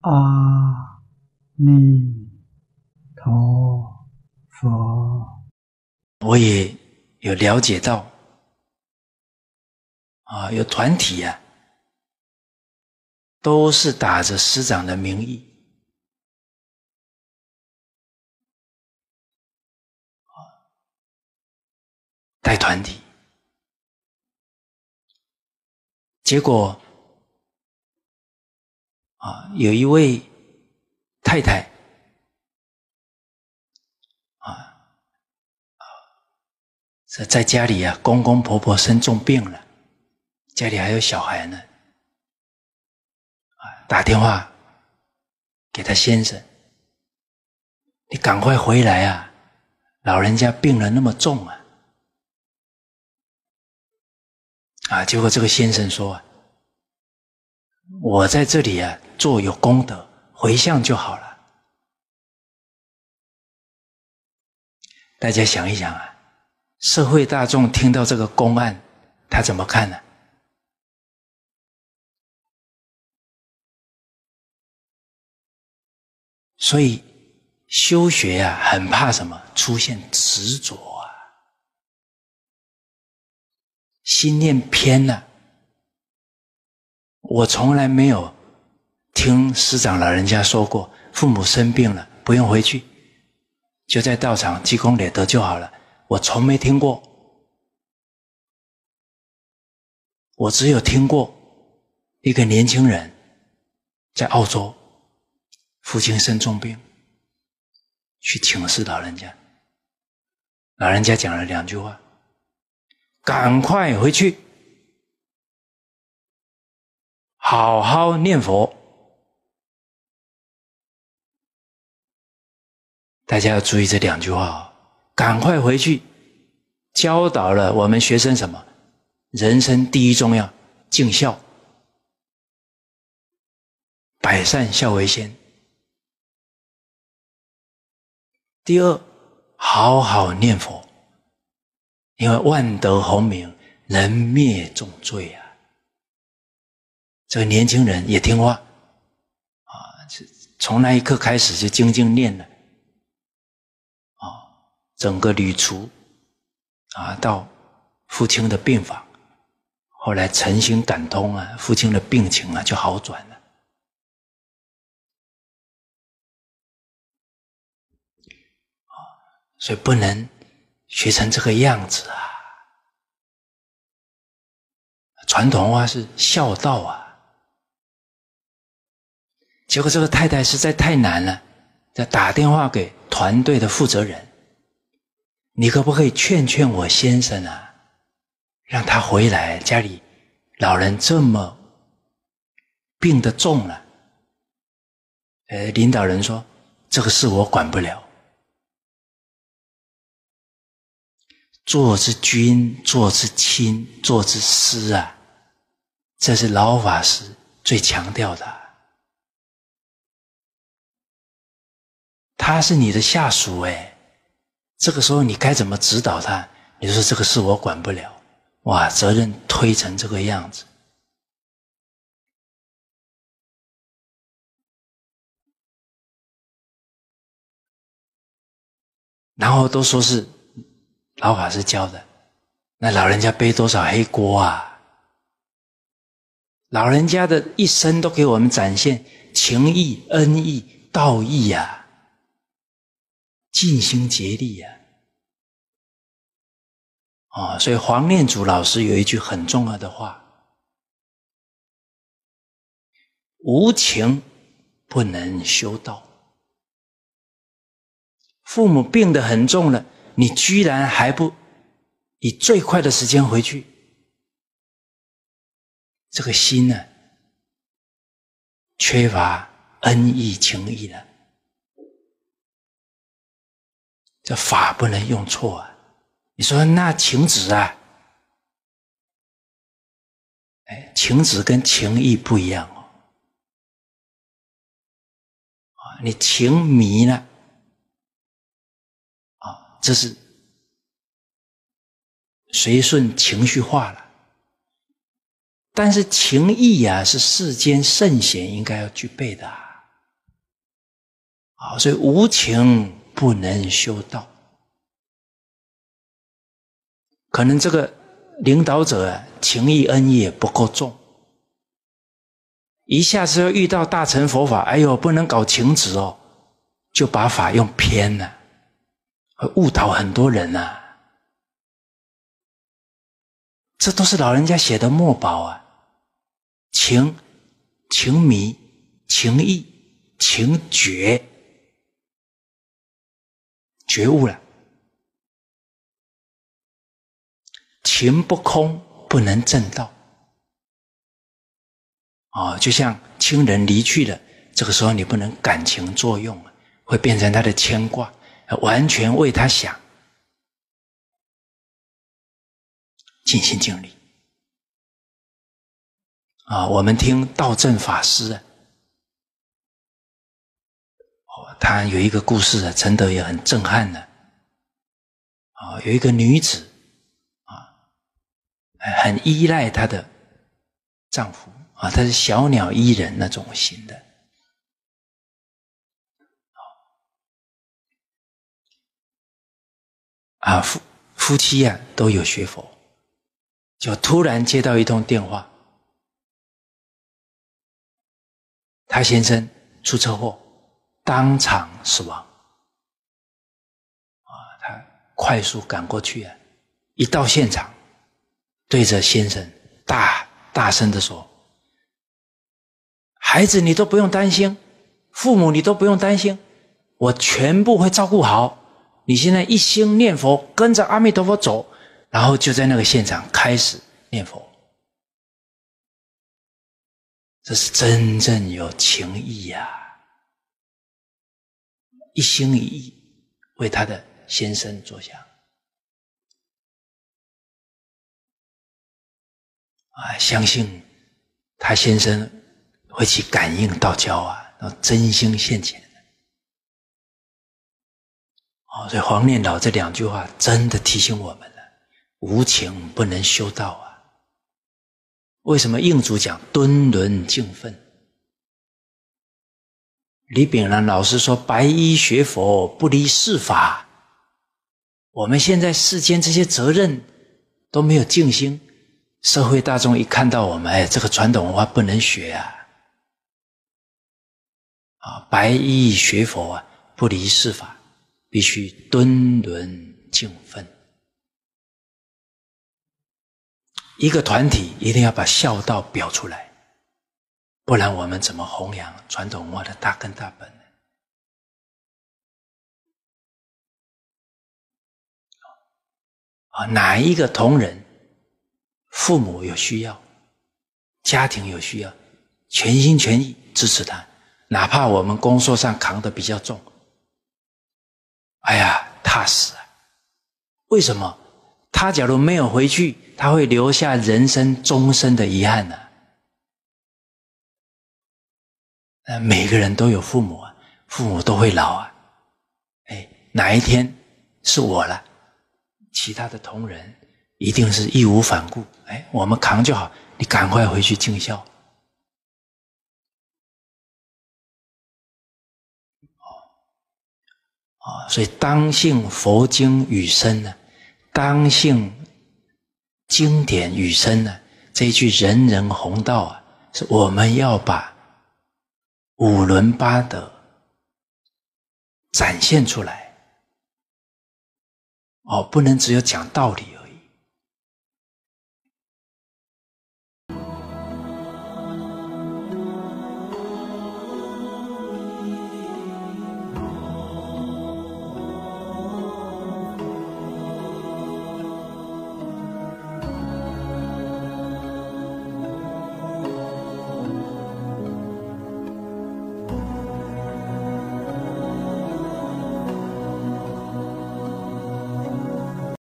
阿弥陀佛，我也有了解到啊，有团体呀，都是打着师长的名义带团体，结果。啊，有一位太太啊啊，在在家里啊，公公婆婆生重病了，家里还有小孩呢，啊，打电话给他先生，你赶快回来啊，老人家病了那么重啊，啊，结果这个先生说。我在这里啊，做有功德回向就好了。大家想一想啊，社会大众听到这个公案，他怎么看呢？所以修学呀，很怕什么？出现执着啊，心念偏了。我从来没有听师长老人家说过，父母生病了不用回去，就在道场积功累德就好了。我从没听过，我只有听过一个年轻人在澳洲，父亲生重病，去请示老人家，老人家讲了两句话：“赶快回去。”好好念佛，大家要注意这两句话哦！赶快回去，教导了我们学生什么？人生第一重要，尽孝，百善孝为先。第二，好好念佛，因为万德洪名，人灭众罪啊。这个年轻人也听话，啊，从那一刻开始就精进念了，啊，整个旅途，啊，到父亲的病房，后来诚心感通啊，父亲的病情啊就好转了，啊，所以不能学成这个样子啊，传统话是孝道啊。结果这个太太实在太难了，就打电话给团队的负责人：“你可不可以劝劝我先生啊，让他回来？家里老人这么病得重了。”呃，领导人说：“这个事我管不了。做之君，做之亲，做之师啊，这是老法师最强调的。”他是你的下属哎，这个时候你该怎么指导他？你说这个事我管不了，哇，责任推成这个样子，然后都说是老法师教的，那老人家背多少黑锅啊？老人家的一生都给我们展现情义、恩义、道义呀。尽心竭力呀！啊，所以黄念祖老师有一句很重要的话：“无情不能修道。”父母病得很重了，你居然还不以最快的时间回去，这个心呢，缺乏恩义情义了。这法不能用错啊！你说那情子啊？哎，情子跟情义不一样哦。啊，你情迷了，啊，这是随顺情绪化了。但是情义呀，是世间圣贤应该要具备的。啊，所以无情不能修道。可能这个领导者，情义恩义不够重，一下子要遇到大乘佛法，哎呦，不能搞情执哦，就把法用偏了，误导很多人呐。这都是老人家写的墨宝啊，情、情迷、情义、情觉，觉悟了。情不空，不能正道。哦，就像亲人离去了，这个时候你不能感情作用，会变成他的牵挂，完全为他想，尽心尽力。啊，我们听道正法师啊，他有一个故事啊，陈德也很震撼的。啊，有一个女子啊。很依赖她的丈夫啊，她是小鸟依人那种型的。啊，夫夫妻呀都有学佛，就突然接到一通电话，他先生出车祸，当场死亡。啊，他快速赶过去啊，一到现场。对着先生大大声的说：“孩子，你都不用担心；父母，你都不用担心，我全部会照顾好。你现在一心念佛，跟着阿弥陀佛走，然后就在那个现场开始念佛。这是真正有情义呀，一心一意为他的先生着想。”啊，相信他先生会去感应道交啊，然后真心现前。哦，所以黄念老这两句话真的提醒我们了：无情不能修道啊。为什么印主讲敦伦敬奋？李炳南老师说：白衣学佛不离世法。我们现在世间这些责任都没有尽心。社会大众一看到我们，哎，这个传统文化不能学啊！啊，白衣学佛啊，不离世法，必须敦伦敬分。一个团体一定要把孝道表出来，不然我们怎么弘扬传统文化的大根大本呢？啊，哪一个同仁？父母有需要，家庭有需要，全心全意支持他，哪怕我们工作上扛的比较重，哎呀，踏实啊！为什么？他假如没有回去，他会留下人生终身的遗憾呢？呃，每个人都有父母啊，父母都会老啊，哎，哪一天是我了，其他的同仁。一定是义无反顾，哎，我们扛就好，你赶快回去尽孝。哦，所以当信佛经与身呢，当信经典与身呢，这一句人人弘道啊，是我们要把五伦八德展现出来。哦，不能只有讲道理。